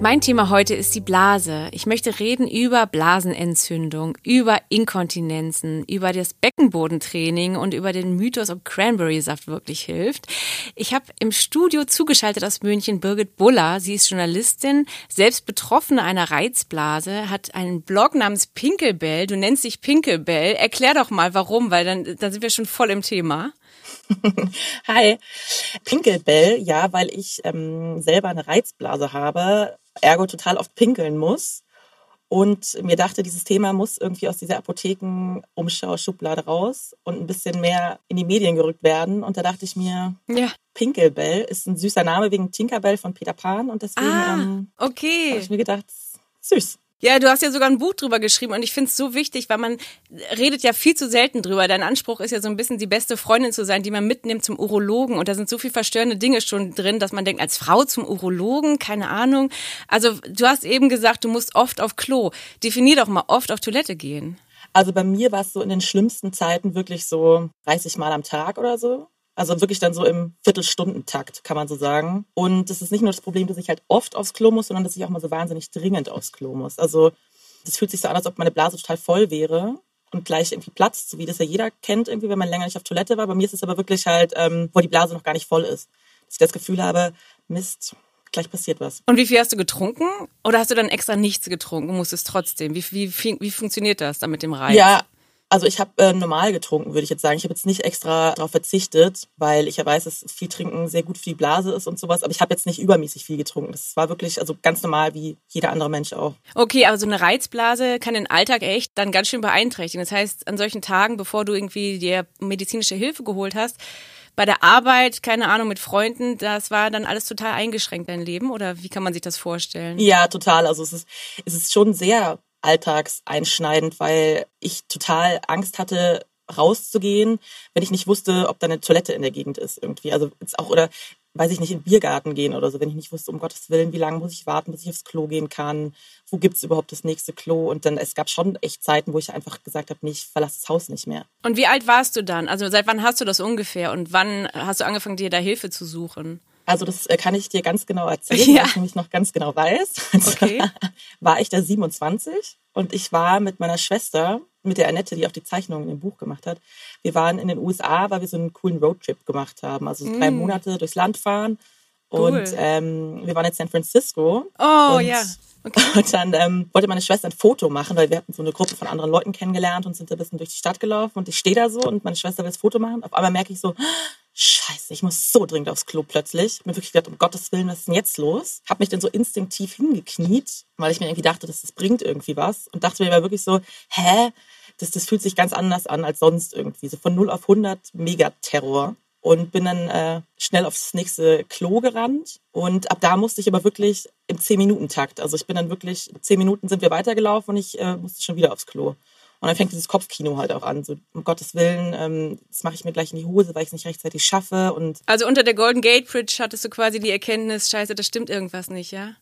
Mein Thema heute ist die Blase. Ich möchte reden über Blasenentzündung, über Inkontinenzen, über das Beckenbodentraining und über den Mythos, ob Cranberry-Saft wirklich hilft. Ich habe im Studio zugeschaltet aus München Birgit Buller. Sie ist Journalistin, selbst Betroffene einer Reizblase, hat einen Blog namens Pinkelbell. Du nennst dich Pinkelbell. Erklär doch mal, warum, weil dann, dann sind wir schon voll im Thema. Hi. Pinkelbell, ja, weil ich ähm, selber eine Reizblase habe, ergo total oft pinkeln muss. Und mir dachte, dieses Thema muss irgendwie aus dieser Apotheken-Umschau-Schublade raus und ein bisschen mehr in die Medien gerückt werden. Und da dachte ich mir, ja. Pinkelbell ist ein süßer Name wegen Tinkerbell von Peter Pan. Und deswegen ah, ähm, okay. habe ich mir gedacht, süß. Ja, du hast ja sogar ein Buch drüber geschrieben und ich finde es so wichtig, weil man redet ja viel zu selten drüber. Dein Anspruch ist ja so ein bisschen die beste Freundin zu sein, die man mitnimmt zum Urologen und da sind so viel verstörende Dinge schon drin, dass man denkt, als Frau zum Urologen, keine Ahnung. Also du hast eben gesagt, du musst oft auf Klo. Definier doch mal oft auf Toilette gehen. Also bei mir war es so in den schlimmsten Zeiten wirklich so 30 Mal am Tag oder so. Also wirklich dann so im Viertelstundentakt, kann man so sagen. Und es ist nicht nur das Problem, dass ich halt oft aufs Klo muss, sondern dass ich auch mal so wahnsinnig dringend aufs Klo muss. Also das fühlt sich so an, als ob meine Blase total voll wäre und gleich irgendwie platzt, so wie das ja jeder kennt, irgendwie, wenn man länger nicht auf Toilette war. Bei mir ist es aber wirklich halt, ähm, wo die Blase noch gar nicht voll ist. Dass ich das Gefühl habe, Mist, gleich passiert was. Und wie viel hast du getrunken? Oder hast du dann extra nichts getrunken, musstest trotzdem? Wie, wie, wie funktioniert das dann mit dem Reiz? Ja, also ich habe äh, normal getrunken, würde ich jetzt sagen. Ich habe jetzt nicht extra darauf verzichtet, weil ich ja weiß, dass viel Trinken sehr gut für die Blase ist und sowas. Aber ich habe jetzt nicht übermäßig viel getrunken. Das war wirklich also ganz normal wie jeder andere Mensch auch. Okay, aber so eine Reizblase kann den Alltag echt dann ganz schön beeinträchtigen. Das heißt, an solchen Tagen, bevor du irgendwie dir medizinische Hilfe geholt hast, bei der Arbeit, keine Ahnung, mit Freunden, das war dann alles total eingeschränkt, dein Leben? Oder wie kann man sich das vorstellen? Ja, total. Also es ist, es ist schon sehr alltagseinschneidend, weil ich total Angst hatte, rauszugehen, wenn ich nicht wusste, ob da eine Toilette in der Gegend ist irgendwie. Also jetzt auch oder weiß ich nicht, in den Biergarten gehen oder so, wenn ich nicht wusste, um Gottes Willen, wie lange muss ich warten, bis ich aufs Klo gehen kann, wo gibt's überhaupt das nächste Klo und dann, es gab schon echt Zeiten, wo ich einfach gesagt habe, nee, ich verlasse das Haus nicht mehr. Und wie alt warst du dann? Also seit wann hast du das ungefähr und wann hast du angefangen, dir da Hilfe zu suchen? Also das äh, kann ich dir ganz genau erzählen, ja. weil ich nämlich noch ganz genau weiß. Okay. war ich da 27 und ich war mit meiner Schwester, mit der Annette, die auch die Zeichnungen im Buch gemacht hat. Wir waren in den USA, weil wir so einen coolen Roadtrip gemacht haben. Also so drei mm. Monate durchs Land fahren. Cool. Und ähm, wir waren in San Francisco. Oh ja. Okay. Und dann ähm, wollte meine Schwester ein Foto machen, weil wir hatten so eine Gruppe von anderen Leuten kennengelernt und sind ein bisschen durch die Stadt gelaufen. Und ich stehe da so und meine Schwester will das Foto machen. Auf einmal merke ich so, Scheiße, ich muss so dringend aufs Klo plötzlich. Ich mir wirklich gedacht, um Gottes Willen, was ist denn jetzt los? Hab mich dann so instinktiv hingekniet, weil ich mir irgendwie dachte, dass das bringt irgendwie was. Und dachte mir aber wirklich so, hä? Das, das fühlt sich ganz anders an als sonst irgendwie. So von 0 auf 100 Megaterror. Und bin dann äh, schnell aufs nächste Klo gerannt. Und ab da musste ich aber wirklich im 10-Minuten-Takt. Also ich bin dann wirklich, 10 Minuten sind wir weitergelaufen und ich äh, musste schon wieder aufs Klo. Und dann fängt dieses Kopfkino halt auch an. So, um Gottes Willen, ähm, das mache ich mir gleich in die Hose, weil ich es nicht rechtzeitig schaffe. Und also unter der Golden Gate Bridge hattest du quasi die Erkenntnis, scheiße, da stimmt irgendwas nicht, ja?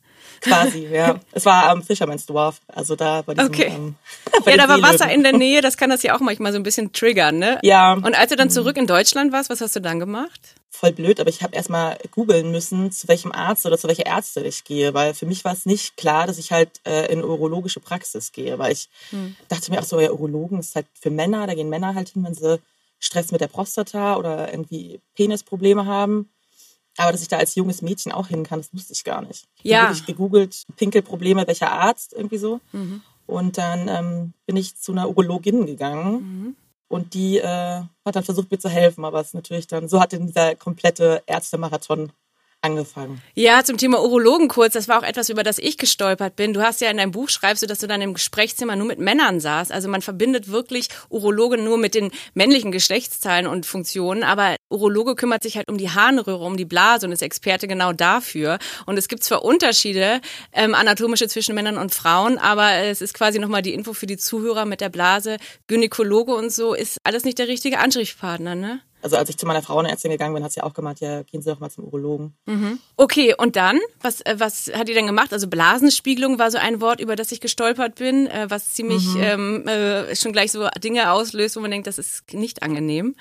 Quasi, ja. Es war am Fisherman's Dwarf, also da bei diesem, Okay. Ähm, bei ja, da war Wasser in der Nähe, das kann das ja auch manchmal so ein bisschen triggern, ne? Ja. Und als du dann zurück in Deutschland warst, was hast du dann gemacht? Voll blöd, aber ich habe erstmal googeln müssen, zu welchem Arzt oder zu welcher Ärzte ich gehe, weil für mich war es nicht klar, dass ich halt äh, in urologische Praxis gehe, weil ich hm. dachte mir auch so, ja, Urologen ist halt für Männer, da gehen Männer halt hin, wenn sie Stress mit der Prostata oder irgendwie Penisprobleme haben. Aber dass ich da als junges Mädchen auch hin kann, das wusste ich gar nicht. Ich ja. habe wirklich gegoogelt, Pinkelprobleme, welcher Arzt, irgendwie so. Mhm. Und dann ähm, bin ich zu einer Urologin gegangen. Mhm. Und die äh, hat dann versucht, mir zu helfen. Aber es ist natürlich dann, so hat dann dieser komplette Ärztemarathon angefangen. Ja, zum Thema Urologen kurz. Das war auch etwas, über das ich gestolpert bin. Du hast ja in deinem Buch schreibst du, dass du dann im Gesprächszimmer nur mit Männern saßt. Also man verbindet wirklich Urologe nur mit den männlichen Geschlechtsteilen und Funktionen. Aber Urologe kümmert sich halt um die Harnröhre, um die Blase und ist Experte genau dafür. Und es gibt zwar Unterschiede ähm, anatomische zwischen Männern und Frauen, aber es ist quasi nochmal die Info für die Zuhörer mit der Blase. Gynäkologe und so ist alles nicht der richtige Ansprechpartner, ne? Also als ich zu meiner Frauenärztin gegangen bin, hat sie auch gemeint, ja, gehen Sie doch mal zum Urologen. Mhm. Okay, und dann? Was, äh, was hat die denn gemacht? Also Blasenspiegelung war so ein Wort, über das ich gestolpert bin, äh, was ziemlich mhm. ähm, äh, schon gleich so Dinge auslöst, wo man denkt, das ist nicht angenehm.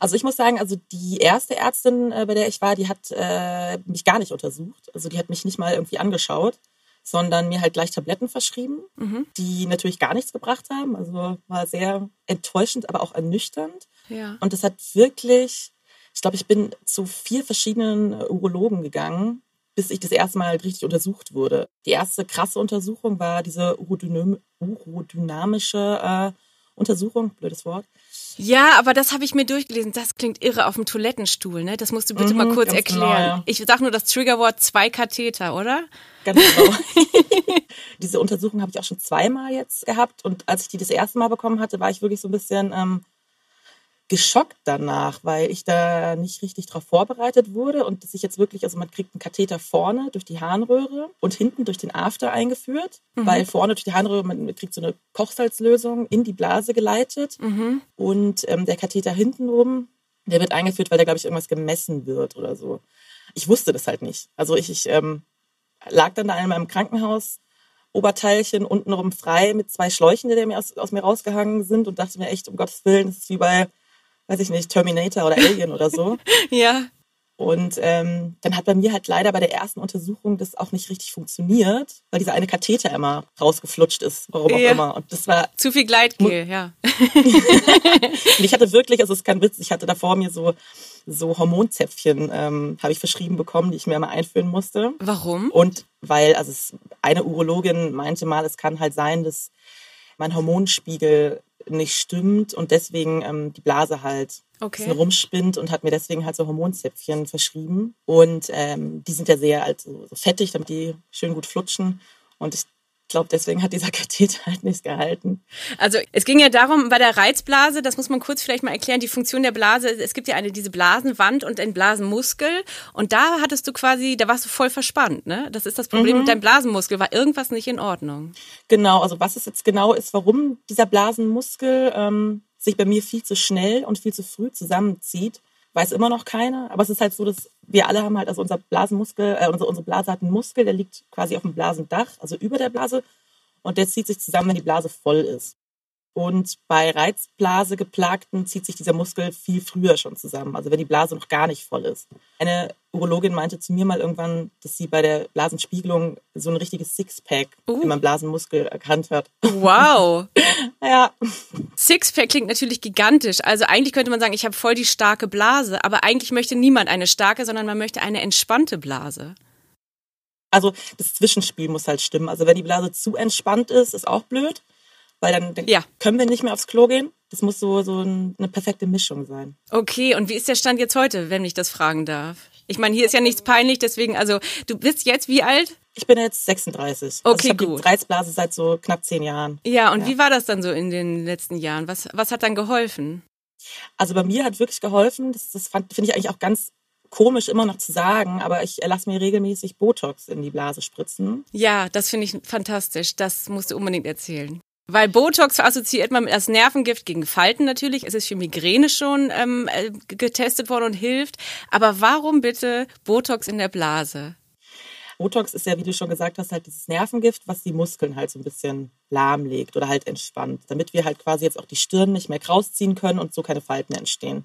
Also ich muss sagen, also die erste Ärztin, äh, bei der ich war, die hat äh, mich gar nicht untersucht. Also die hat mich nicht mal irgendwie angeschaut sondern mir halt gleich Tabletten verschrieben, mhm. die natürlich gar nichts gebracht haben. Also war sehr enttäuschend, aber auch ernüchternd. Ja. Und das hat wirklich, ich glaube, ich bin zu vier verschiedenen Urologen gegangen, bis ich das erste Mal richtig untersucht wurde. Die erste krasse Untersuchung war diese urodynam urodynamische äh, Untersuchung, blödes Wort. Ja, aber das habe ich mir durchgelesen. Das klingt irre auf dem Toilettenstuhl, ne? Das musst du bitte mhm, mal kurz erklären. Genau, ja. Ich sag nur das Triggerwort zwei Katheter, oder? Ganz genau. Diese Untersuchung habe ich auch schon zweimal jetzt gehabt. Und als ich die das erste Mal bekommen hatte, war ich wirklich so ein bisschen ähm, geschockt danach, weil ich da nicht richtig darauf vorbereitet wurde und dass ich jetzt wirklich, also man kriegt einen Katheter vorne durch die Harnröhre und hinten durch den After eingeführt, mhm. weil vorne durch die Harnröhre, man kriegt so eine Kochsalzlösung in die Blase geleitet mhm. und ähm, der Katheter hinten rum, der wird eingeführt, weil da, glaube ich, irgendwas gemessen wird oder so. Ich wusste das halt nicht. Also ich, ich ähm, lag dann da in meinem Krankenhaus, Oberteilchen untenrum frei mit zwei Schläuchen, die mir aus, aus mir rausgehangen sind und dachte mir echt, um Gottes Willen, das ist wie bei weiß ich nicht, Terminator oder Alien oder so. ja. Und ähm, dann hat bei mir halt leider bei der ersten Untersuchung das auch nicht richtig funktioniert, weil dieser eine Katheter immer rausgeflutscht ist, warum auch ja. immer. Und das war zu viel Gleitgel, ja. und ich hatte wirklich, also es ist kein Witz, ich hatte da vor mir so so Hormonzäpfchen ähm, habe ich verschrieben bekommen, die ich mir immer einführen musste. Warum? Und weil, also es, eine Urologin meinte mal, es kann halt sein, dass mein Hormonspiegel nicht stimmt und deswegen ähm, die Blase halt okay. rumspinnt und hat mir deswegen halt so Hormonzäpfchen verschrieben. Und ähm, die sind ja sehr also, so fettig, damit die schön gut flutschen. Und ich glaube, deswegen hat dieser Katheter halt nichts gehalten. Also es ging ja darum, bei der Reizblase, das muss man kurz vielleicht mal erklären, die Funktion der Blase, es gibt ja eine diese Blasenwand und einen Blasenmuskel und da hattest du quasi, da warst du voll verspannt, ne? Das ist das Problem mhm. mit deinem Blasenmuskel, war irgendwas nicht in Ordnung? Genau, also was es jetzt genau ist, warum dieser Blasenmuskel ähm, sich bei mir viel zu schnell und viel zu früh zusammenzieht, weiß immer noch keiner. Aber es ist halt so, dass wir alle haben halt, also unser Blasenmuskel, äh, unsere, unsere Blase hat einen Muskel, der liegt quasi auf dem Blasendach, also über der Blase. Und der zieht sich zusammen, wenn die Blase voll ist. Und bei Reizblase geplagten zieht sich dieser Muskel viel früher schon zusammen, also wenn die Blase noch gar nicht voll ist. Eine Urologin meinte zu mir mal irgendwann, dass sie bei der Blasenspiegelung so ein richtiges Sixpack uh. in meinem Blasenmuskel erkannt hat. Wow. ja. Sixpack klingt natürlich gigantisch. Also eigentlich könnte man sagen, ich habe voll die starke Blase, aber eigentlich möchte niemand eine starke, sondern man möchte eine entspannte Blase. Also das Zwischenspiel muss halt stimmen. Also wenn die Blase zu entspannt ist, ist auch blöd weil dann, dann ja. können wir nicht mehr aufs Klo gehen. Das muss so, so eine perfekte Mischung sein. Okay, und wie ist der Stand jetzt heute, wenn ich das fragen darf? Ich meine, hier ist ja nichts peinlich, deswegen, also du bist jetzt wie alt? Ich bin jetzt 36. Okay, also ich gut. Die Reizblase seit so knapp zehn Jahren. Ja, und ja. wie war das dann so in den letzten Jahren? Was, was hat dann geholfen? Also bei mir hat wirklich geholfen, das, das finde ich eigentlich auch ganz komisch immer noch zu sagen, aber ich lasse mir regelmäßig Botox in die Blase spritzen. Ja, das finde ich fantastisch. Das musst du unbedingt erzählen. Weil Botox assoziiert man als Nervengift gegen Falten natürlich. Es ist für Migräne schon ähm, äh, getestet worden und hilft. Aber warum bitte Botox in der Blase? Botox ist ja, wie du schon gesagt hast, halt dieses Nervengift, was die Muskeln halt so ein bisschen lahmlegt oder halt entspannt, damit wir halt quasi jetzt auch die Stirn nicht mehr krausziehen können und so keine Falten entstehen.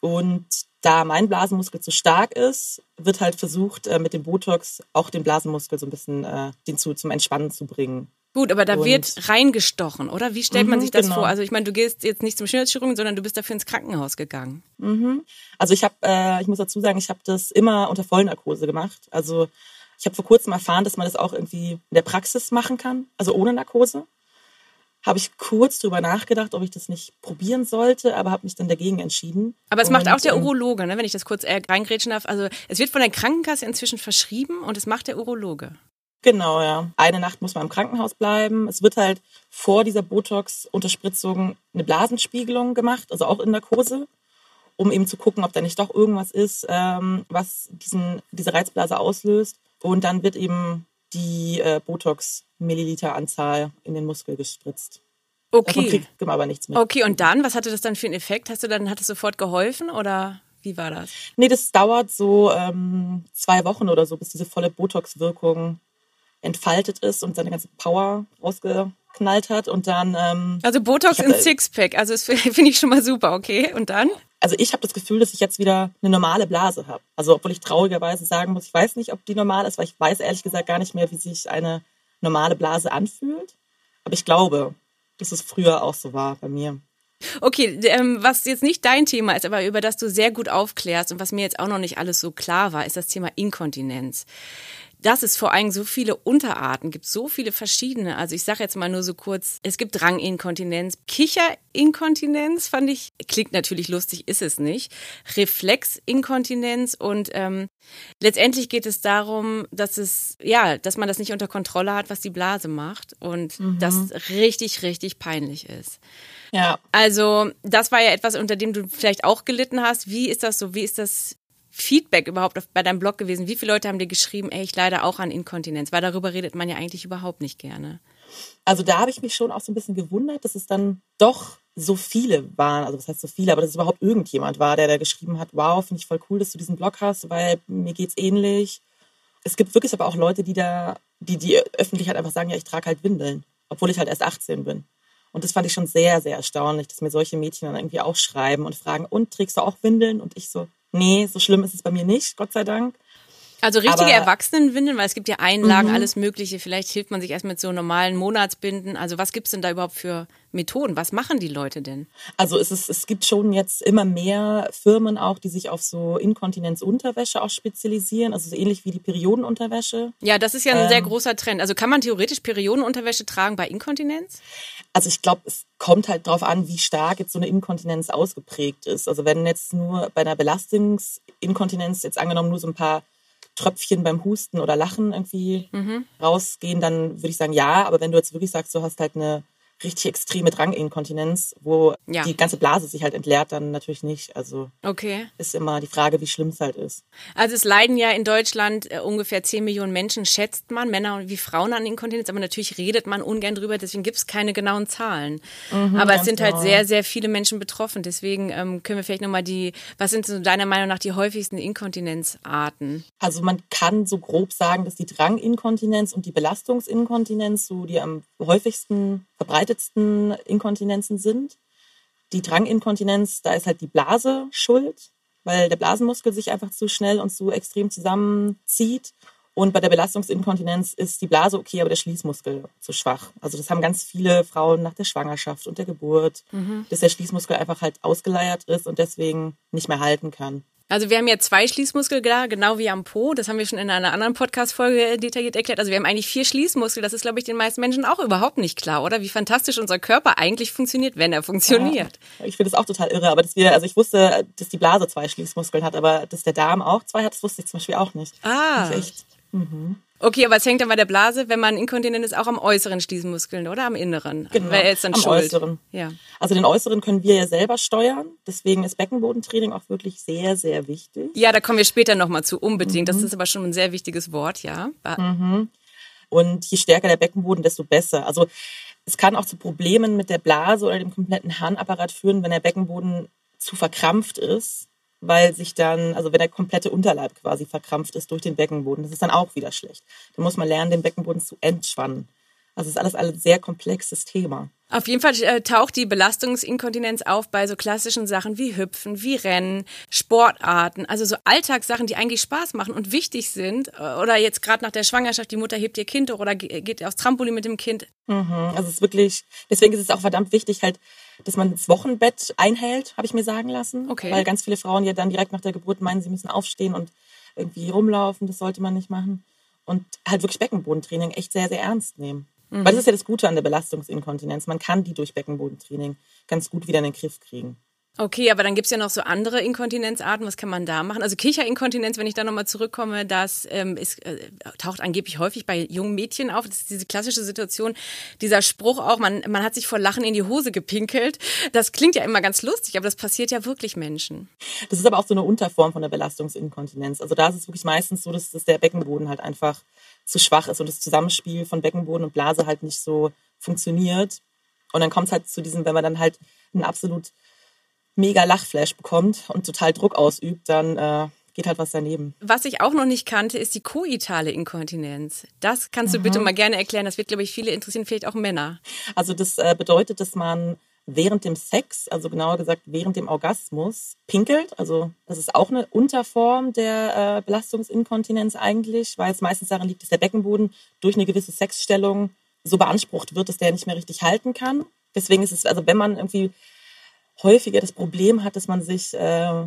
Und da mein Blasenmuskel zu stark ist, wird halt versucht, äh, mit dem Botox auch den Blasenmuskel so ein bisschen äh, den zu, zum Entspannen zu bringen. Gut, aber da und wird reingestochen, oder? Wie stellt man mhm, sich das genau. vor? Also ich meine, du gehst jetzt nicht zum Schönheitschirurgen, sondern du bist dafür ins Krankenhaus gegangen. Mhm. Also ich habe, äh, ich muss dazu sagen, ich habe das immer unter Vollnarkose gemacht. Also ich habe vor kurzem erfahren, dass man das auch irgendwie in der Praxis machen kann, also ohne Narkose. Habe ich kurz drüber nachgedacht, ob ich das nicht probieren sollte, aber habe mich dann dagegen entschieden. Aber es und, macht auch der ähm, Urologe, ne, wenn ich das kurz äh, reingrätschen darf. Also es wird von der Krankenkasse inzwischen verschrieben und es macht der Urologe. Genau, ja. Eine Nacht muss man im Krankenhaus bleiben. Es wird halt vor dieser Botox-Unterspritzung eine Blasenspiegelung gemacht, also auch in Narkose, um eben zu gucken, ob da nicht doch irgendwas ist, ähm, was diesen, diese Reizblase auslöst. Und dann wird eben die äh, Botox-Milliliter-Anzahl in den Muskel gespritzt. Okay. Davon kriegt man aber nichts mit. Okay, und dann, was hatte das dann für einen Effekt? Hast du dann, hat es sofort geholfen oder wie war das? Nee, das dauert so ähm, zwei Wochen oder so, bis diese volle Botox-Wirkung entfaltet ist und seine ganze Power rausgeknallt hat und dann. Ähm, also Botox in Sixpack, also das finde ich schon mal super, okay. Und dann? Also ich habe das Gefühl, dass ich jetzt wieder eine normale Blase habe. Also obwohl ich traurigerweise sagen muss, ich weiß nicht, ob die normal ist, weil ich weiß ehrlich gesagt gar nicht mehr, wie sich eine normale Blase anfühlt. Aber ich glaube, dass es früher auch so war bei mir. Okay, ähm, was jetzt nicht dein Thema ist, aber über das du sehr gut aufklärst und was mir jetzt auch noch nicht alles so klar war, ist das Thema Inkontinenz dass es vor allem so viele Unterarten gibt, so viele verschiedene. Also ich sage jetzt mal nur so kurz, es gibt Dranginkontinenz, Kicherinkontinenz fand ich, klingt natürlich lustig, ist es nicht. Reflexinkontinenz und ähm, letztendlich geht es darum, dass es, ja, dass man das nicht unter Kontrolle hat, was die Blase macht und mhm. das richtig, richtig peinlich ist. Ja. Also, das war ja etwas, unter dem du vielleicht auch gelitten hast. Wie ist das so? Wie ist das Feedback überhaupt bei deinem Blog gewesen? Wie viele Leute haben dir geschrieben, ey, ich leide auch an Inkontinenz? Weil darüber redet man ja eigentlich überhaupt nicht gerne. Also da habe ich mich schon auch so ein bisschen gewundert, dass es dann doch so viele waren. Also was heißt so viele, aber dass es überhaupt irgendjemand war, der da geschrieben hat, wow, finde ich voll cool, dass du diesen Blog hast, weil mir geht's ähnlich. Es gibt wirklich aber auch Leute, die da, die die öffentlich halt einfach sagen, ja, ich trage halt Windeln, obwohl ich halt erst 18 bin. Und das fand ich schon sehr, sehr erstaunlich, dass mir solche Mädchen dann irgendwie auch schreiben und fragen, und trägst du auch Windeln? Und ich so, nee, so schlimm ist es bei mir nicht, Gott sei Dank. Also richtige Erwachsenenwindeln, weil es gibt ja Einlagen, mhm. alles Mögliche. Vielleicht hilft man sich erst mit so normalen Monatsbinden. Also was gibt es denn da überhaupt für Methoden? Was machen die Leute denn? Also es, ist, es gibt schon jetzt immer mehr Firmen auch, die sich auf so Inkontinenzunterwäsche auch spezialisieren. Also so ähnlich wie die Periodenunterwäsche. Ja, das ist ja ein ähm, sehr großer Trend. Also kann man theoretisch Periodenunterwäsche tragen bei Inkontinenz? Also ich glaube, es kommt halt darauf an, wie stark jetzt so eine Inkontinenz ausgeprägt ist. Also wenn jetzt nur bei einer Belastungsinkontinenz jetzt angenommen nur so ein paar Tröpfchen beim Husten oder Lachen irgendwie mhm. rausgehen, dann würde ich sagen ja. Aber wenn du jetzt wirklich sagst, du hast halt eine richtig extreme Dranginkontinenz, wo ja. die ganze Blase sich halt entleert, dann natürlich nicht. Also okay. ist immer die Frage, wie schlimm es halt ist. Also es leiden ja in Deutschland äh, ungefähr 10 Millionen Menschen, schätzt man, Männer wie Frauen an Inkontinenz, aber natürlich redet man ungern drüber, deswegen gibt es keine genauen Zahlen. Mhm, aber es sind halt genau. halt sehr, sehr viele Menschen betroffen. Deswegen ähm, können wir vielleicht nochmal die, was sind so deiner Meinung nach die häufigsten Inkontinenzarten? Also man kann so grob sagen, dass die Dranginkontinenz und die Belastungsinkontinenz so die am häufigsten verbreitetsten Inkontinenzen sind. Die Dranginkontinenz, da ist halt die Blase schuld, weil der Blasenmuskel sich einfach zu schnell und zu extrem zusammenzieht. Und bei der Belastungsinkontinenz ist die Blase okay, aber der Schließmuskel zu schwach. Also das haben ganz viele Frauen nach der Schwangerschaft und der Geburt, mhm. dass der Schließmuskel einfach halt ausgeleiert ist und deswegen nicht mehr halten kann. Also wir haben ja zwei Schließmuskel da, genau wie am Po. Das haben wir schon in einer anderen Podcast-Folge detailliert erklärt. Also wir haben eigentlich vier Schließmuskel. Das ist, glaube ich, den meisten Menschen auch überhaupt nicht klar, oder? Wie fantastisch unser Körper eigentlich funktioniert, wenn er funktioniert. Ja, ich finde das auch total irre. Aber dass wir, also ich wusste, dass die Blase zwei Schließmuskeln hat, aber dass der Darm auch zwei hat, das wusste ich zum Beispiel auch nicht. Ah. Das ist echt. Mhm. Okay, aber es hängt dann bei der Blase, wenn man inkontinent ist, auch am äußeren Schließmuskeln oder am inneren? Genau, Weil er ist dann am schuld. äußeren. Ja. Also den äußeren können wir ja selber steuern. Deswegen ist Beckenbodentraining auch wirklich sehr, sehr wichtig. Ja, da kommen wir später nochmal zu, unbedingt. Mhm. Das ist aber schon ein sehr wichtiges Wort, ja. Mhm. Und je stärker der Beckenboden, desto besser. Also es kann auch zu Problemen mit der Blase oder dem kompletten Harnapparat führen, wenn der Beckenboden zu verkrampft ist weil sich dann, also wenn der komplette Unterleib quasi verkrampft ist durch den Beckenboden, das ist dann auch wieder schlecht. Dann muss man lernen, den Beckenboden zu entspannen. Also es ist alles ein sehr komplexes Thema. Auf jeden Fall äh, taucht die Belastungsinkontinenz auf bei so klassischen Sachen wie Hüpfen, wie Rennen, Sportarten, also so Alltagssachen, die eigentlich Spaß machen und wichtig sind. Äh, oder jetzt gerade nach der Schwangerschaft, die Mutter hebt ihr Kind hoch oder geht aufs Trampolin mit dem Kind. Mhm, also es ist wirklich, deswegen ist es auch verdammt wichtig, halt, dass man das Wochenbett einhält, habe ich mir sagen lassen. Okay. Weil ganz viele Frauen ja dann direkt nach der Geburt meinen, sie müssen aufstehen und irgendwie rumlaufen. Das sollte man nicht machen. Und halt wirklich Beckenbodentraining echt sehr, sehr ernst nehmen. Mhm. Weil das ist ja das Gute an der Belastungsinkontinenz. Man kann die durch Beckenbodentraining ganz gut wieder in den Griff kriegen. Okay, aber dann gibt's ja noch so andere Inkontinenzarten. Was kann man da machen? Also Kicherinkontinenz, wenn ich da nochmal zurückkomme, das ähm, ist, äh, taucht angeblich häufig bei jungen Mädchen auf. Das ist diese klassische Situation, dieser Spruch auch, man, man hat sich vor Lachen in die Hose gepinkelt. Das klingt ja immer ganz lustig, aber das passiert ja wirklich Menschen. Das ist aber auch so eine Unterform von der Belastungsinkontinenz. Also da ist es wirklich meistens so, dass, dass der Beckenboden halt einfach zu schwach ist und das Zusammenspiel von Beckenboden und Blase halt nicht so funktioniert. Und dann kommt es halt zu diesem, wenn man dann halt einen absolut mega Lachflash bekommt und total Druck ausübt, dann äh, geht halt was daneben. Was ich auch noch nicht kannte, ist die koitale Inkontinenz. Das kannst du mhm. bitte mal gerne erklären. Das wird, glaube ich, viele interessieren, vielleicht auch Männer. Also das äh, bedeutet, dass man während dem Sex, also genauer gesagt während dem Orgasmus, pinkelt. Also das ist auch eine Unterform der äh, Belastungsinkontinenz eigentlich, weil es meistens daran liegt, dass der Beckenboden durch eine gewisse Sexstellung so beansprucht wird, dass der nicht mehr richtig halten kann. Deswegen ist es, also wenn man irgendwie häufiger das Problem hat, dass man sich äh,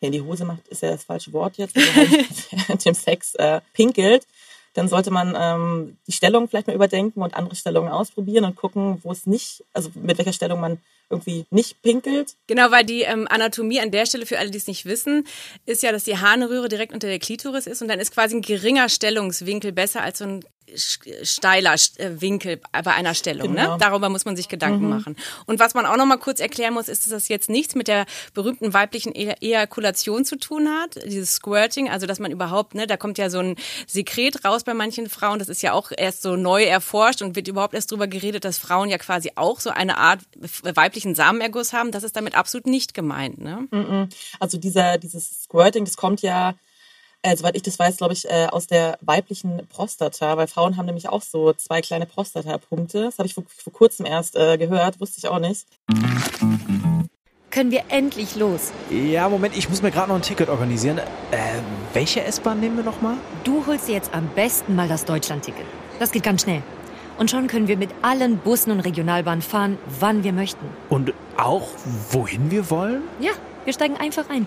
in die Hose macht, ist ja das falsche Wort jetzt, also dem Sex äh, pinkelt, dann sollte man ähm, die Stellung vielleicht mal überdenken und andere Stellungen ausprobieren und gucken, wo es nicht, also mit welcher Stellung man irgendwie nicht pinkelt. Genau, weil die ähm, Anatomie an der Stelle, für alle, die es nicht wissen, ist ja, dass die Harnröhre direkt unter der Klitoris ist und dann ist quasi ein geringer Stellungswinkel besser als so ein steiler äh, Winkel bei einer Stellung. Ne? Genau. Ne? Darüber muss man sich Gedanken mhm. machen. Und was man auch noch mal kurz erklären muss, ist, dass das jetzt nichts mit der berühmten weiblichen e Ejakulation zu tun hat, dieses Squirting, also dass man überhaupt, ne, da kommt ja so ein Sekret raus bei manchen Frauen, das ist ja auch erst so neu erforscht und wird überhaupt erst darüber geredet, dass Frauen ja quasi auch so eine Art weiblichen Samenerguss haben. Das ist damit absolut nicht gemeint. Ne? Mhm. Also dieser, dieses Squirting, das kommt ja äh, soweit ich das weiß, glaube ich, äh, aus der weiblichen Prostata, weil Frauen haben nämlich auch so zwei kleine Prostata-Punkte. Das habe ich vor, vor, kurzem erst äh, gehört, wusste ich auch nicht. Können wir endlich los? Ja, Moment, ich muss mir gerade noch ein Ticket organisieren. Äh, welche S-Bahn nehmen wir nochmal? Du holst dir jetzt am besten mal das Deutschland-Ticket. Das geht ganz schnell. Und schon können wir mit allen Bussen und Regionalbahnen fahren, wann wir möchten. Und auch wohin wir wollen? Ja, wir steigen einfach ein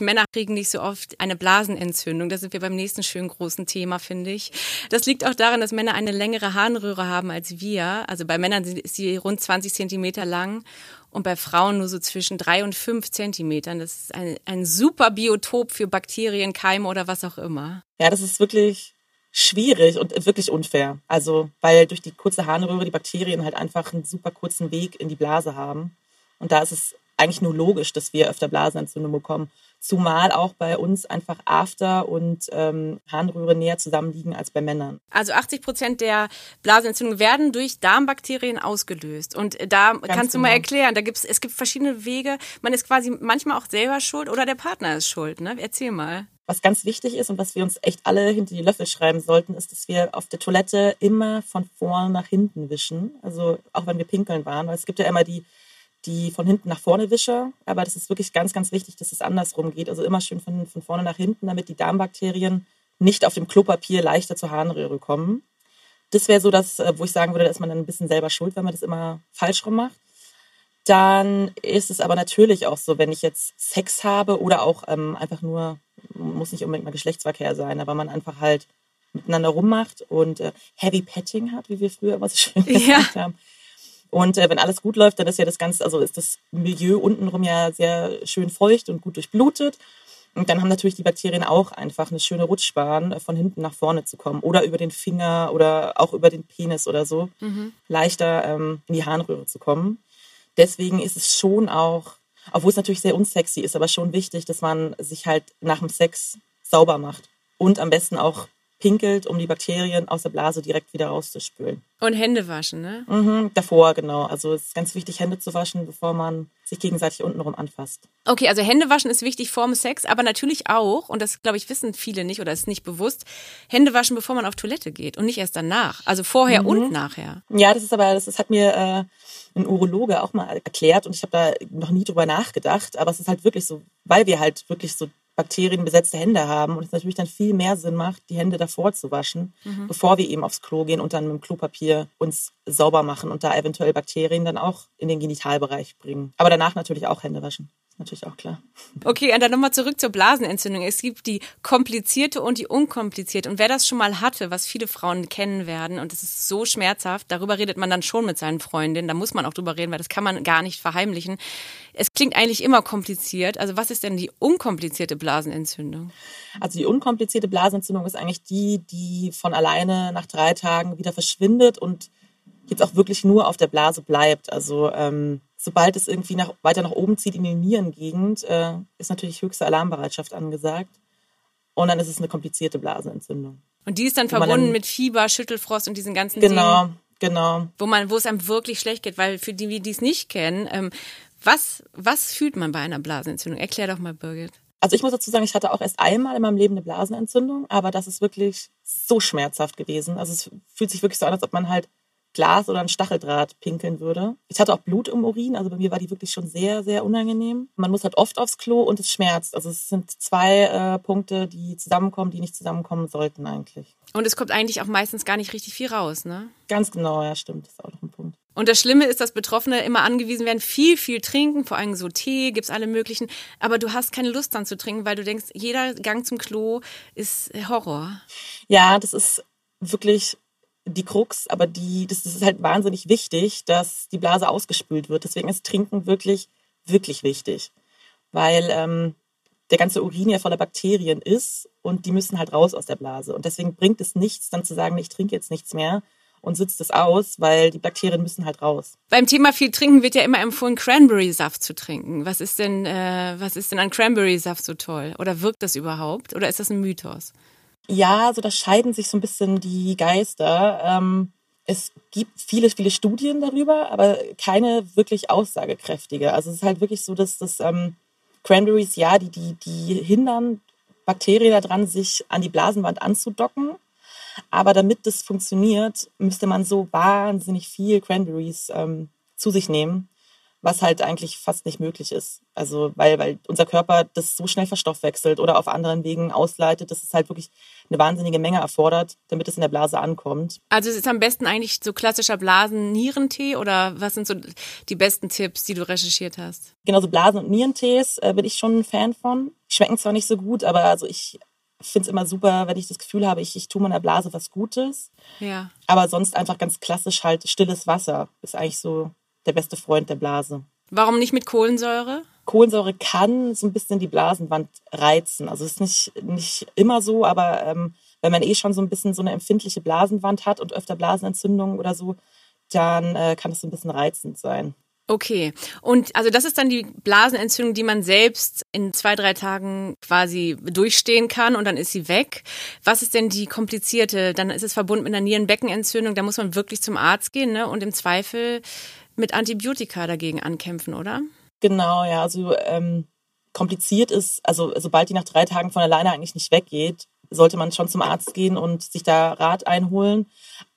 Männer kriegen nicht so oft eine Blasenentzündung. Da sind wir beim nächsten schönen großen Thema, finde ich. Das liegt auch daran, dass Männer eine längere Harnröhre haben als wir. Also bei Männern ist sie rund 20 Zentimeter lang und bei Frauen nur so zwischen drei und fünf Zentimetern. Das ist ein, ein super Biotop für Bakterien, Keime oder was auch immer. Ja, das ist wirklich schwierig und wirklich unfair. Also, weil durch die kurze Harnröhre die Bakterien halt einfach einen super kurzen Weg in die Blase haben. Und da ist es eigentlich nur logisch, dass wir öfter Blasenentzündung bekommen. Zumal auch bei uns einfach After und ähm, Harnröhre näher zusammenliegen als bei Männern. Also 80 Prozent der Blasenentzündungen werden durch Darmbakterien ausgelöst. Und da Ganz kannst du mal genau. erklären, da gibt's, es gibt verschiedene Wege. Man ist quasi manchmal auch selber schuld oder der Partner ist schuld. Ne? Erzähl mal. Was ganz wichtig ist und was wir uns echt alle hinter die Löffel schreiben sollten, ist, dass wir auf der Toilette immer von vorn nach hinten wischen. Also auch wenn wir pinkeln waren, weil es gibt ja immer die die von hinten nach vorne wische. Aber das ist wirklich ganz, ganz wichtig, dass es andersrum geht. Also immer schön von, von vorne nach hinten, damit die Darmbakterien nicht auf dem Klopapier leichter zur Harnröhre kommen. Das wäre so das, äh, wo ich sagen würde, da ist man dann ein bisschen selber schuld, wenn man das immer falsch rum macht. Dann ist es aber natürlich auch so, wenn ich jetzt Sex habe oder auch ähm, einfach nur, muss nicht unbedingt mal Geschlechtsverkehr sein, aber man einfach halt miteinander rummacht und äh, Heavy Petting hat, wie wir früher immer so schön ja. gesagt haben und äh, wenn alles gut läuft, dann ist ja das Ganze, also ist das Milieu untenrum ja sehr schön feucht und gut durchblutet. Und dann haben natürlich die Bakterien auch einfach eine schöne Rutschbahn, äh, von hinten nach vorne zu kommen. Oder über den Finger oder auch über den Penis oder so. Mhm. Leichter ähm, in die Harnröhre zu kommen. Deswegen ist es schon auch, obwohl es natürlich sehr unsexy ist, aber schon wichtig, dass man sich halt nach dem Sex sauber macht. Und am besten auch pinkelt, um die Bakterien aus der Blase direkt wieder rauszuspülen. Und Hände waschen, ne? Mhm, davor, genau. Also es ist ganz wichtig, Hände zu waschen, bevor man sich gegenseitig untenrum anfasst. Okay, also Hände waschen ist wichtig vorm Sex, aber natürlich auch, und das glaube ich wissen viele nicht oder ist nicht bewusst, Hände waschen, bevor man auf Toilette geht und nicht erst danach. Also vorher mhm. und nachher. Ja, das ist aber, das, das hat mir äh, ein Urologe auch mal erklärt und ich habe da noch nie drüber nachgedacht, aber es ist halt wirklich so, weil wir halt wirklich so bakterienbesetzte Hände haben und es natürlich dann viel mehr Sinn macht, die Hände davor zu waschen, mhm. bevor wir eben aufs Klo gehen und dann mit dem Klopapier uns sauber machen und da eventuell Bakterien dann auch in den Genitalbereich bringen. Aber danach natürlich auch Hände waschen. Natürlich auch klar. Okay, und dann nochmal zurück zur Blasenentzündung. Es gibt die komplizierte und die unkomplizierte. Und wer das schon mal hatte, was viele Frauen kennen werden, und es ist so schmerzhaft, darüber redet man dann schon mit seinen Freundinnen. Da muss man auch drüber reden, weil das kann man gar nicht verheimlichen. Es klingt eigentlich immer kompliziert. Also was ist denn die unkomplizierte Blasenentzündung? Also die unkomplizierte Blasenentzündung ist eigentlich die, die von alleine nach drei Tagen wieder verschwindet und jetzt auch wirklich nur auf der Blase bleibt. Also ähm, sobald es irgendwie nach, weiter nach oben zieht in die Nierengegend, äh, ist natürlich höchste Alarmbereitschaft angesagt. Und dann ist es eine komplizierte Blasenentzündung. Und die ist dann verbunden dann, mit Fieber, Schüttelfrost und diesen ganzen Genau, Dingen, genau. Wo man, wo es einem wirklich schlecht geht, weil für die, die es nicht kennen, ähm, was, was fühlt man bei einer Blasenentzündung? Erklär doch mal, Birgit. Also ich muss dazu sagen, ich hatte auch erst einmal in meinem Leben eine Blasenentzündung, aber das ist wirklich so schmerzhaft gewesen. Also es fühlt sich wirklich so an, als ob man halt Glas oder ein Stacheldraht pinkeln würde. Ich hatte auch Blut im Urin, also bei mir war die wirklich schon sehr, sehr unangenehm. Man muss halt oft aufs Klo und es schmerzt. Also es sind zwei äh, Punkte, die zusammenkommen, die nicht zusammenkommen sollten eigentlich. Und es kommt eigentlich auch meistens gar nicht richtig viel raus, ne? Ganz genau, ja, stimmt. Das ist auch noch ein Punkt. Und das Schlimme ist, dass Betroffene immer angewiesen werden, viel, viel trinken, vor allem so Tee, gibt's alle möglichen. Aber du hast keine Lust dann zu trinken, weil du denkst, jeder Gang zum Klo ist Horror. Ja, das ist wirklich die Krux, aber die, das, ist halt wahnsinnig wichtig, dass die Blase ausgespült wird. Deswegen ist Trinken wirklich, wirklich wichtig. Weil ähm, der ganze Urin ja voller Bakterien ist und die müssen halt raus aus der Blase. Und deswegen bringt es nichts, dann zu sagen, ich trinke jetzt nichts mehr und sitzt es aus, weil die Bakterien müssen halt raus. Beim Thema viel trinken wird ja immer empfohlen, Cranberry-Saft zu trinken. Was ist denn, äh, was ist denn an Cranberry-Saft so toll? Oder wirkt das überhaupt? Oder ist das ein Mythos? Ja, so da scheiden sich so ein bisschen die Geister. Ähm, es gibt viele, viele Studien darüber, aber keine wirklich aussagekräftige. Also es ist halt wirklich so, dass das ähm, Cranberries, ja, die, die, die hindern Bakterien daran, sich an die Blasenwand anzudocken. Aber damit das funktioniert, müsste man so wahnsinnig viel Cranberries ähm, zu sich nehmen, was halt eigentlich fast nicht möglich ist. Also weil, weil unser Körper das so schnell verstoffwechselt oder auf anderen Wegen ausleitet, dass es halt wirklich eine wahnsinnige Menge erfordert, damit es in der Blase ankommt. Also es ist am besten eigentlich so klassischer Blasen-Nierentee oder was sind so die besten Tipps, die du recherchiert hast? Genau, so Blasen- und Nierentees äh, bin ich schon ein Fan von. Schmecken zwar nicht so gut, aber also ich finde es immer super, wenn ich das Gefühl habe, ich, ich tue meiner Blase was Gutes. Ja. Aber sonst einfach ganz klassisch halt stilles Wasser ist eigentlich so der beste Freund der Blase. Warum nicht mit Kohlensäure? Kohlensäure kann so ein bisschen die Blasenwand reizen. Also es ist nicht, nicht immer so, aber ähm, wenn man eh schon so ein bisschen so eine empfindliche Blasenwand hat und öfter Blasenentzündungen oder so, dann äh, kann es so ein bisschen reizend sein. Okay. Und also das ist dann die Blasenentzündung, die man selbst in zwei, drei Tagen quasi durchstehen kann und dann ist sie weg. Was ist denn die komplizierte? Dann ist es verbunden mit einer Nierenbeckenentzündung. Da muss man wirklich zum Arzt gehen ne? und im Zweifel mit Antibiotika dagegen ankämpfen, oder? Genau, ja. Also ähm, kompliziert ist, also sobald die nach drei Tagen von alleine eigentlich nicht weggeht, sollte man schon zum Arzt gehen und sich da Rat einholen.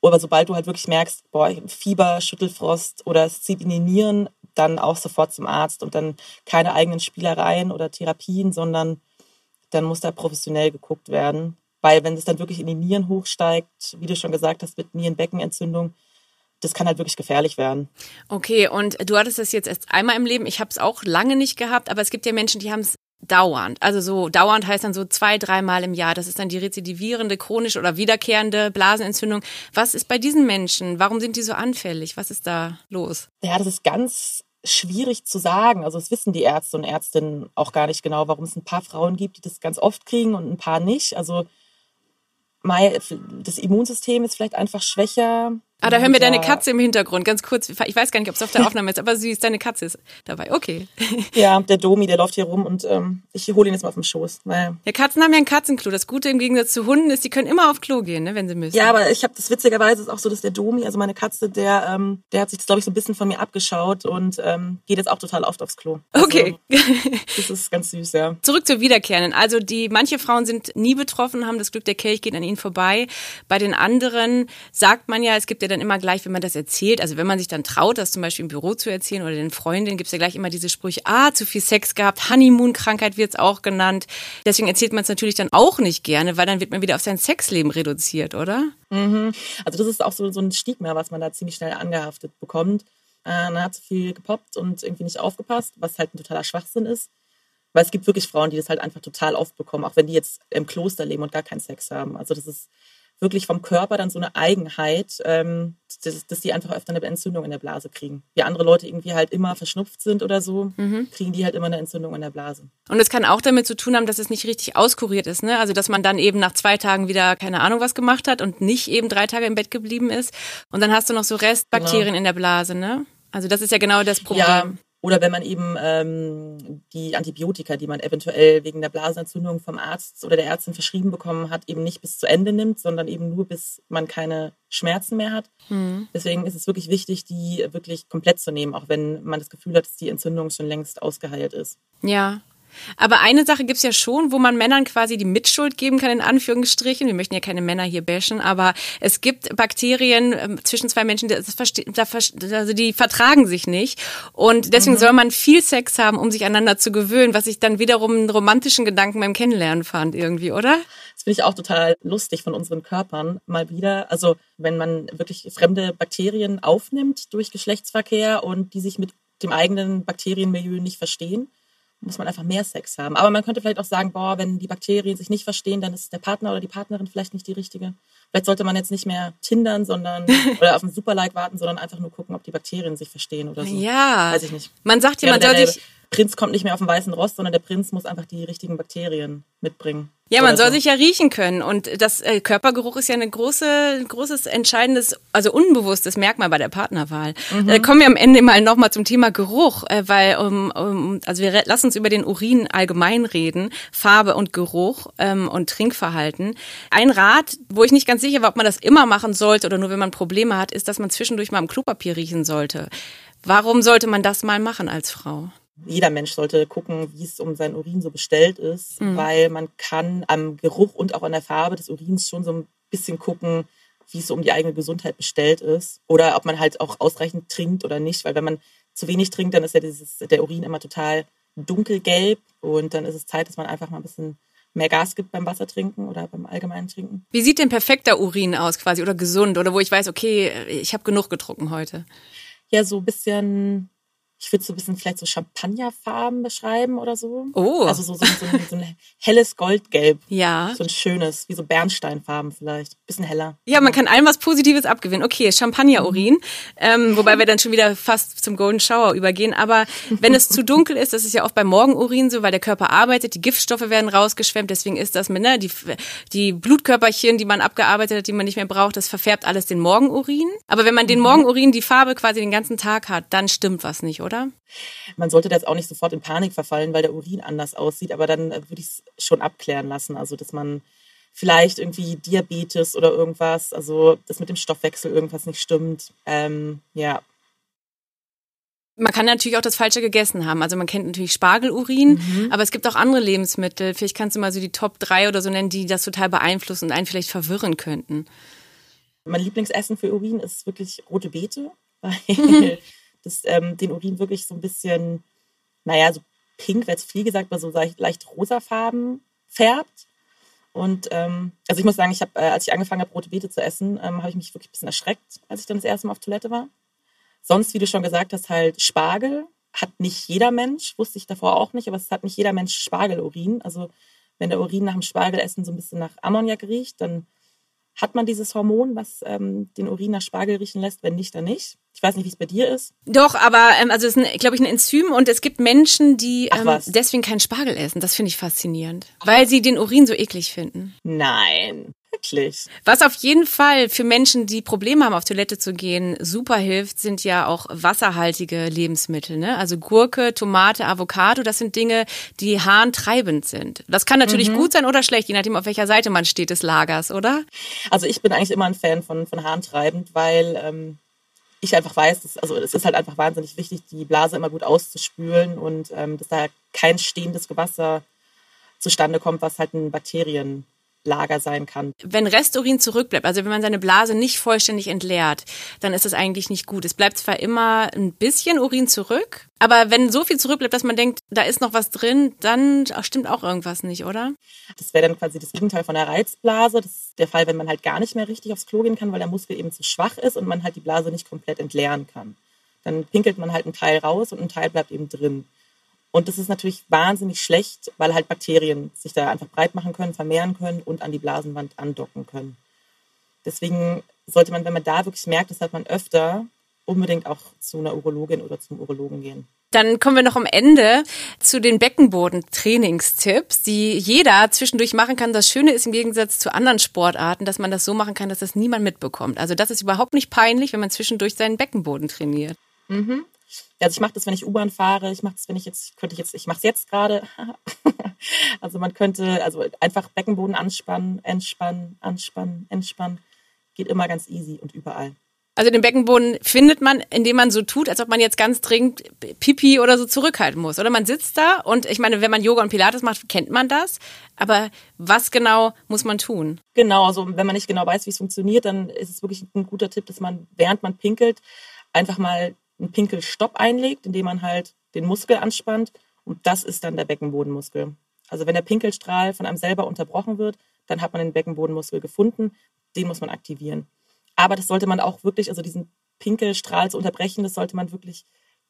Aber sobald du halt wirklich merkst, boah, Fieber, Schüttelfrost oder es zieht in die Nieren, dann auch sofort zum Arzt und dann keine eigenen Spielereien oder Therapien, sondern dann muss da professionell geguckt werden. Weil wenn es dann wirklich in die Nieren hochsteigt, wie du schon gesagt hast, mit Nierenbeckenentzündung, das kann halt wirklich gefährlich werden. Okay, und du hattest das jetzt erst einmal im Leben. Ich habe es auch lange nicht gehabt, aber es gibt ja Menschen, die haben es dauernd. Also so dauernd heißt dann so zwei, dreimal im Jahr. Das ist dann die rezidivierende, chronische oder wiederkehrende Blasenentzündung. Was ist bei diesen Menschen? Warum sind die so anfällig? Was ist da los? Ja, das ist ganz schwierig zu sagen. Also das wissen die Ärzte und Ärztinnen auch gar nicht genau, warum es ein paar Frauen gibt, die das ganz oft kriegen und ein paar nicht. Also das Immunsystem ist vielleicht einfach schwächer. Ah, da hören wir deine Katze im Hintergrund, ganz kurz. Ich weiß gar nicht, ob es auf der Aufnahme ist, aber süß, deine Katze ist dabei. Okay. Ja, der Domi, der läuft hier rum und ähm, ich hole ihn jetzt mal auf den Schoß. Weil ja, Katzen haben ja ein Katzenklo. Das Gute im Gegensatz zu Hunden ist, die können immer auf Klo gehen, ne, wenn sie müssen. Ja, aber ich habe das witzigerweise ist auch so, dass der Domi, also meine Katze, der, ähm, der hat sich das, glaube ich, so ein bisschen von mir abgeschaut und ähm, geht jetzt auch total oft aufs Klo. Also, okay. das ist ganz süß, ja. Zurück zur Wiederkehrenden. Also die manche Frauen sind nie betroffen, haben das Glück, der Kelch geht an ihnen vorbei. Bei den anderen sagt man ja, es gibt ja dann immer gleich, wenn man das erzählt, also wenn man sich dann traut, das zum Beispiel im Büro zu erzählen oder den Freundinnen, gibt es ja gleich immer diese Sprüche, ah, zu viel Sex gehabt, Honeymoon-Krankheit wird es auch genannt. Deswegen erzählt man es natürlich dann auch nicht gerne, weil dann wird man wieder auf sein Sexleben reduziert, oder? Mhm. Also das ist auch so, so ein Stigma, was man da ziemlich schnell angehaftet bekommt. äh, dann hat zu viel gepoppt und irgendwie nicht aufgepasst, was halt ein totaler Schwachsinn ist. Weil es gibt wirklich Frauen, die das halt einfach total oft bekommen, auch wenn die jetzt im Kloster leben und gar keinen Sex haben. Also das ist wirklich vom Körper dann so eine Eigenheit, ähm, dass, dass die einfach öfter eine Entzündung in der Blase kriegen. Wie andere Leute irgendwie halt immer verschnupft sind oder so, mhm. kriegen die halt immer eine Entzündung in der Blase. Und es kann auch damit zu tun haben, dass es nicht richtig auskuriert ist, ne? Also dass man dann eben nach zwei Tagen wieder keine Ahnung was gemacht hat und nicht eben drei Tage im Bett geblieben ist. Und dann hast du noch so Restbakterien genau. in der Blase, ne? Also das ist ja genau das Problem. Ja. Oder wenn man eben ähm, die Antibiotika, die man eventuell wegen der Blasenentzündung vom Arzt oder der Ärztin verschrieben bekommen hat, eben nicht bis zu Ende nimmt, sondern eben nur bis man keine Schmerzen mehr hat. Mhm. Deswegen ist es wirklich wichtig, die wirklich komplett zu nehmen, auch wenn man das Gefühl hat, dass die Entzündung schon längst ausgeheilt ist. Ja, aber eine Sache gibt's ja schon, wo man Männern quasi die Mitschuld geben kann, in Anführungsstrichen. Wir möchten ja keine Männer hier bashen, aber es gibt Bakterien äh, zwischen zwei Menschen, das also die vertragen sich nicht. Und deswegen mhm. soll man viel Sex haben, um sich aneinander zu gewöhnen, was ich dann wiederum einen romantischen Gedanken beim Kennenlernen fand, irgendwie, oder? Das finde ich auch total lustig von unseren Körpern mal wieder. Also wenn man wirklich fremde Bakterien aufnimmt durch Geschlechtsverkehr und die sich mit dem eigenen Bakterienmilieu nicht verstehen muss man einfach mehr Sex haben. Aber man könnte vielleicht auch sagen, boah, wenn die Bakterien sich nicht verstehen, dann ist der Partner oder die Partnerin vielleicht nicht die richtige. Vielleicht sollte man jetzt nicht mehr tindern, sondern oder auf ein Superlight warten, sondern einfach nur gucken, ob die Bakterien sich verstehen oder so. Ja. Weiß ich nicht. Man sagt ja, man soll sich Prinz kommt nicht mehr auf den weißen Rost, sondern der Prinz muss einfach die richtigen Bakterien mitbringen. Ja, man soll so. sich ja riechen können. Und das äh, Körpergeruch ist ja ein große, großes, entscheidendes, also unbewusstes Merkmal bei der Partnerwahl. Mhm. Äh, kommen wir am Ende mal nochmal zum Thema Geruch, äh, weil, um, um, also wir lassen uns über den Urin allgemein reden, Farbe und Geruch ähm, und Trinkverhalten. Ein Rat, wo ich nicht ganz sicher war, ob man das immer machen sollte oder nur wenn man Probleme hat, ist, dass man zwischendurch mal am Klopapier riechen sollte. Warum sollte man das mal machen als Frau? Jeder Mensch sollte gucken, wie es um sein Urin so bestellt ist, mhm. weil man kann am Geruch und auch an der Farbe des Urins schon so ein bisschen gucken, wie es um die eigene Gesundheit bestellt ist oder ob man halt auch ausreichend trinkt oder nicht, weil wenn man zu wenig trinkt, dann ist ja dieses, der Urin immer total dunkelgelb und dann ist es Zeit, dass man einfach mal ein bisschen mehr Gas gibt beim Wassertrinken oder beim allgemeinen Trinken. Wie sieht denn perfekter Urin aus quasi oder gesund oder wo ich weiß, okay, ich habe genug getrunken heute? Ja, so ein bisschen ich würde so ein bisschen vielleicht so Champagnerfarben beschreiben oder so. Oh. Also so, so, so, ein, so ein helles Goldgelb. Ja. So ein schönes, wie so Bernsteinfarben vielleicht. Bisschen heller. Ja, man kann allem was Positives abgewinnen. Okay, Champagnerurin. Ähm, wobei wir dann schon wieder fast zum Golden Shower übergehen. Aber wenn es zu dunkel ist, das ist ja oft beim Morgenurin so, weil der Körper arbeitet, die Giftstoffe werden rausgeschwemmt. Deswegen ist das mit, ne, die, die Blutkörperchen, die man abgearbeitet hat, die man nicht mehr braucht, das verfärbt alles den Morgenurin. Aber wenn man den mhm. Morgenurin die Farbe quasi den ganzen Tag hat, dann stimmt was nicht, oder? Oder? Man sollte da jetzt auch nicht sofort in Panik verfallen, weil der Urin anders aussieht, aber dann äh, würde ich es schon abklären lassen. Also, dass man vielleicht irgendwie Diabetes oder irgendwas, also dass mit dem Stoffwechsel irgendwas nicht stimmt. Ähm, ja. Man kann natürlich auch das Falsche gegessen haben. Also man kennt natürlich Spargelurin, mhm. aber es gibt auch andere Lebensmittel. Vielleicht kannst du mal so die Top 3 oder so nennen, die das total beeinflussen und einen vielleicht verwirren könnten. Mein Lieblingsessen für Urin ist wirklich rote Beete, weil das ähm, den Urin wirklich so ein bisschen, naja, so pink, wäre jetzt viel gesagt, aber so leicht, rosafarben färbt. Und ähm, also ich muss sagen, ich habe, äh, als ich angefangen habe, rote Beete zu essen, ähm, habe ich mich wirklich ein bisschen erschreckt, als ich dann das erste Mal auf Toilette war. Sonst, wie du schon gesagt hast, halt Spargel hat nicht jeder Mensch, wusste ich davor auch nicht, aber es hat nicht jeder Mensch Spargelurin. Also wenn der Urin nach dem Spargelessen so ein bisschen nach Ammoniak riecht, dann hat man dieses Hormon, was ähm, den Urin nach Spargel riechen lässt? Wenn nicht, dann nicht. Ich weiß nicht, wie es bei dir ist. Doch, aber ähm, also es ist, glaube ich, ein Enzym und es gibt Menschen, die ähm, deswegen keinen Spargel essen. Das finde ich faszinierend, weil sie den Urin so eklig finden. Nein. Wirklich. Was auf jeden Fall für Menschen, die Probleme haben, auf Toilette zu gehen, super hilft, sind ja auch wasserhaltige Lebensmittel. Ne? Also Gurke, Tomate, Avocado, das sind Dinge, die harntreibend sind. Das kann natürlich mhm. gut sein oder schlecht, je nachdem, auf welcher Seite man steht des Lagers, oder? Also ich bin eigentlich immer ein Fan von, von harntreibend, weil ähm, ich einfach weiß, dass, also es ist halt einfach wahnsinnig wichtig, die Blase immer gut auszuspülen und ähm, dass da kein stehendes Gewasser zustande kommt, was halt ein Bakterien Lager sein kann. Wenn Resturin zurückbleibt, also wenn man seine Blase nicht vollständig entleert, dann ist das eigentlich nicht gut. Es bleibt zwar immer ein bisschen Urin zurück, aber wenn so viel zurückbleibt, dass man denkt, da ist noch was drin, dann stimmt auch irgendwas nicht, oder? Das wäre dann quasi das Gegenteil von der Reizblase. Das ist der Fall, wenn man halt gar nicht mehr richtig aufs Klo gehen kann, weil der Muskel eben zu schwach ist und man halt die Blase nicht komplett entleeren kann. Dann pinkelt man halt einen Teil raus und ein Teil bleibt eben drin. Und das ist natürlich wahnsinnig schlecht, weil halt Bakterien sich da einfach breit machen können, vermehren können und an die Blasenwand andocken können. Deswegen sollte man, wenn man da wirklich merkt, das hat man öfter, unbedingt auch zu einer Urologin oder zum Urologen gehen. Dann kommen wir noch am Ende zu den Beckenboden-Trainingstipps, die jeder zwischendurch machen kann. Das Schöne ist im Gegensatz zu anderen Sportarten, dass man das so machen kann, dass das niemand mitbekommt. Also das ist überhaupt nicht peinlich, wenn man zwischendurch seinen Beckenboden trainiert. Mhm. Also ich mache das, wenn ich U-Bahn fahre. Ich mache das, wenn ich jetzt könnte ich jetzt, ich mache es jetzt gerade. also man könnte also einfach Beckenboden anspannen, entspannen, anspannen, entspannen. Geht immer ganz easy und überall. Also den Beckenboden findet man, indem man so tut, als ob man jetzt ganz dringend Pipi oder so zurückhalten muss. Oder man sitzt da und ich meine, wenn man Yoga und Pilates macht, kennt man das. Aber was genau muss man tun? Genau, also wenn man nicht genau weiß, wie es funktioniert, dann ist es wirklich ein guter Tipp, dass man, während man pinkelt, einfach mal einen Pinkelstopp einlegt, indem man halt den Muskel anspannt. Und das ist dann der Beckenbodenmuskel. Also wenn der Pinkelstrahl von einem selber unterbrochen wird, dann hat man den Beckenbodenmuskel gefunden. Den muss man aktivieren. Aber das sollte man auch wirklich, also diesen Pinkelstrahl zu unterbrechen, das sollte man wirklich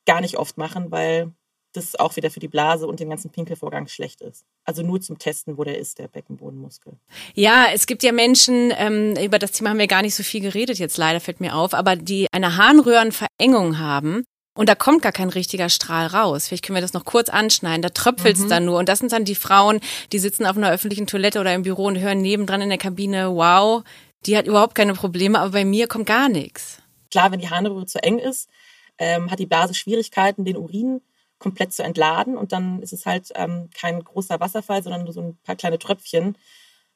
gar nicht oft machen, weil das auch wieder für die Blase und den ganzen Pinkelvorgang schlecht ist. Also nur zum Testen, wo der ist, der Beckenbodenmuskel. Ja, es gibt ja Menschen, ähm, über das Thema haben wir gar nicht so viel geredet jetzt leider, fällt mir auf, aber die eine Harnröhrenverengung haben. Und da kommt gar kein richtiger Strahl raus. Vielleicht können wir das noch kurz anschneiden. Da tröpfelt es mhm. dann nur. Und das sind dann die Frauen, die sitzen auf einer öffentlichen Toilette oder im Büro und hören nebendran in der Kabine, wow, die hat überhaupt keine Probleme, aber bei mir kommt gar nichts. Klar, wenn die Harnröhre zu eng ist, ähm, hat die Blase Schwierigkeiten, den Urin komplett zu entladen und dann ist es halt ähm, kein großer Wasserfall, sondern nur so ein paar kleine Tröpfchen,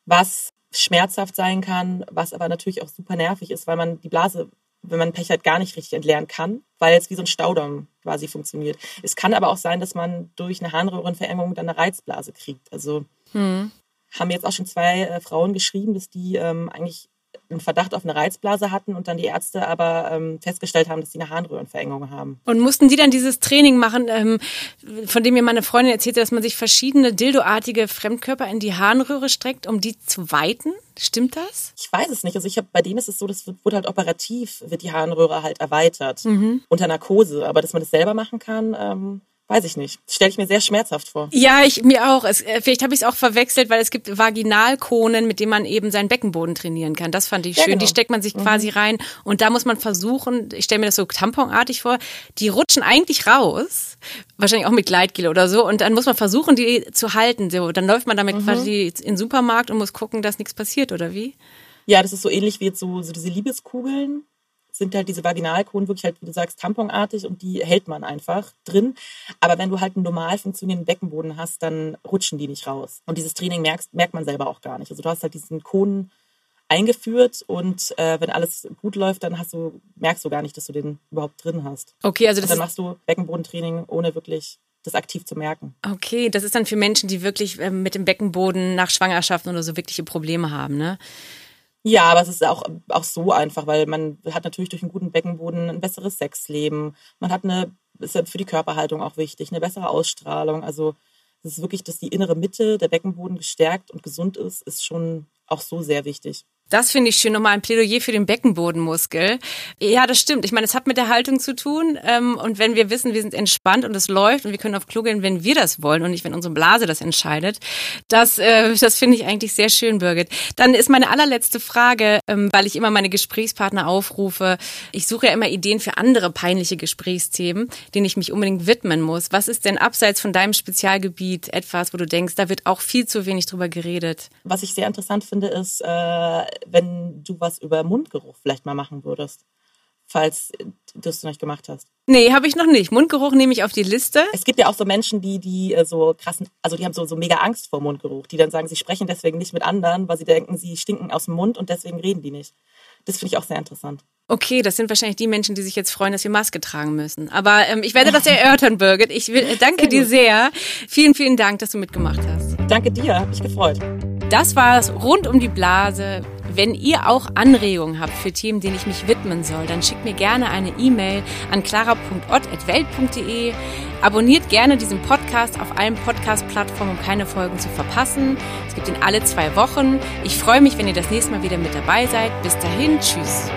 was schmerzhaft sein kann, was aber natürlich auch super nervig ist, weil man die Blase, wenn man Pech hat, gar nicht richtig entleeren kann, weil es wie so ein Staudamm quasi funktioniert. Es kann aber auch sein, dass man durch eine Harnröhrenverengung dann eine Reizblase kriegt. Also hm. haben jetzt auch schon zwei äh, Frauen geschrieben, dass die ähm, eigentlich einen Verdacht auf eine Reizblase hatten und dann die Ärzte aber ähm, festgestellt haben, dass sie eine Harnröhrenverengung haben. Und mussten die dann dieses Training machen, ähm, von dem mir meine Freundin erzählte, dass man sich verschiedene dildoartige Fremdkörper in die Harnröhre streckt, um die zu weiten? Stimmt das? Ich weiß es nicht. Also ich habe bei denen ist es so, das wurde halt operativ, wird die Harnröhre halt erweitert mhm. unter Narkose. Aber dass man das selber machen kann, ähm, Weiß ich nicht. Stelle ich mir sehr schmerzhaft vor. Ja, ich mir auch. Es, äh, vielleicht habe ich es auch verwechselt, weil es gibt Vaginalkonen, mit denen man eben seinen Beckenboden trainieren kann. Das fand ich ja, schön. Genau. Die steckt man sich mhm. quasi rein und da muss man versuchen, ich stelle mir das so tamponartig vor, die rutschen eigentlich raus, wahrscheinlich auch mit Gleitgel oder so und dann muss man versuchen, die zu halten. So, dann läuft man damit mhm. quasi in den Supermarkt und muss gucken, dass nichts passiert oder wie? Ja, das ist so ähnlich wie jetzt so, so diese Liebeskugeln sind halt diese Vaginalkonen wirklich halt, wie du sagst, tamponartig und die hält man einfach drin. Aber wenn du halt einen normal funktionierenden Beckenboden hast, dann rutschen die nicht raus. Und dieses Training merkst, merkt man selber auch gar nicht. Also du hast halt diesen Konen eingeführt und äh, wenn alles gut läuft, dann hast du, merkst du gar nicht, dass du den überhaupt drin hast. Okay, also das und dann machst du Beckenbodentraining ohne wirklich das aktiv zu merken. Okay, das ist dann für Menschen, die wirklich äh, mit dem Beckenboden nach Schwangerschaften oder so wirkliche Probleme haben, ne? Ja, aber es ist auch, auch so einfach, weil man hat natürlich durch einen guten Beckenboden ein besseres Sexleben. Man hat eine, ist für die Körperhaltung auch wichtig, eine bessere Ausstrahlung. Also es ist wirklich, dass die innere Mitte, der Beckenboden gestärkt und gesund ist, ist schon auch so sehr wichtig. Das finde ich schön. Nochmal ein Plädoyer für den Beckenbodenmuskel. Ja, das stimmt. Ich meine, es hat mit der Haltung zu tun. Ähm, und wenn wir wissen, wir sind entspannt und es läuft und wir können auf Klo gehen, wenn wir das wollen und nicht, wenn unsere Blase das entscheidet, das, äh, das finde ich eigentlich sehr schön, Birgit. Dann ist meine allerletzte Frage, ähm, weil ich immer meine Gesprächspartner aufrufe. Ich suche ja immer Ideen für andere peinliche Gesprächsthemen, denen ich mich unbedingt widmen muss. Was ist denn abseits von deinem Spezialgebiet etwas, wo du denkst, da wird auch viel zu wenig drüber geredet? Was ich sehr interessant finde, ist, äh wenn du was über Mundgeruch vielleicht mal machen würdest, falls du nicht gemacht hast. Nee, habe ich noch nicht. Mundgeruch nehme ich auf die Liste. Es gibt ja auch so Menschen, die, die äh, so krassen, also die haben so, so mega Angst vor Mundgeruch, die dann sagen, sie sprechen deswegen nicht mit anderen, weil sie denken, sie stinken aus dem Mund und deswegen reden die nicht. Das finde ich auch sehr interessant. Okay, das sind wahrscheinlich die Menschen, die sich jetzt freuen, dass wir Maske tragen müssen. Aber ähm, ich werde das erörtern, Birgit. Ich will, äh, danke dir sehr. Vielen, vielen Dank, dass du mitgemacht hast. Danke dir, hat mich gefreut. Das war es rund um die Blase. Wenn ihr auch Anregungen habt für Themen, denen ich mich widmen soll, dann schickt mir gerne eine E-Mail an clara.ott.welt.de. Abonniert gerne diesen Podcast auf allen Podcast-Plattformen, um keine Folgen zu verpassen. Es gibt ihn alle zwei Wochen. Ich freue mich, wenn ihr das nächste Mal wieder mit dabei seid. Bis dahin, tschüss.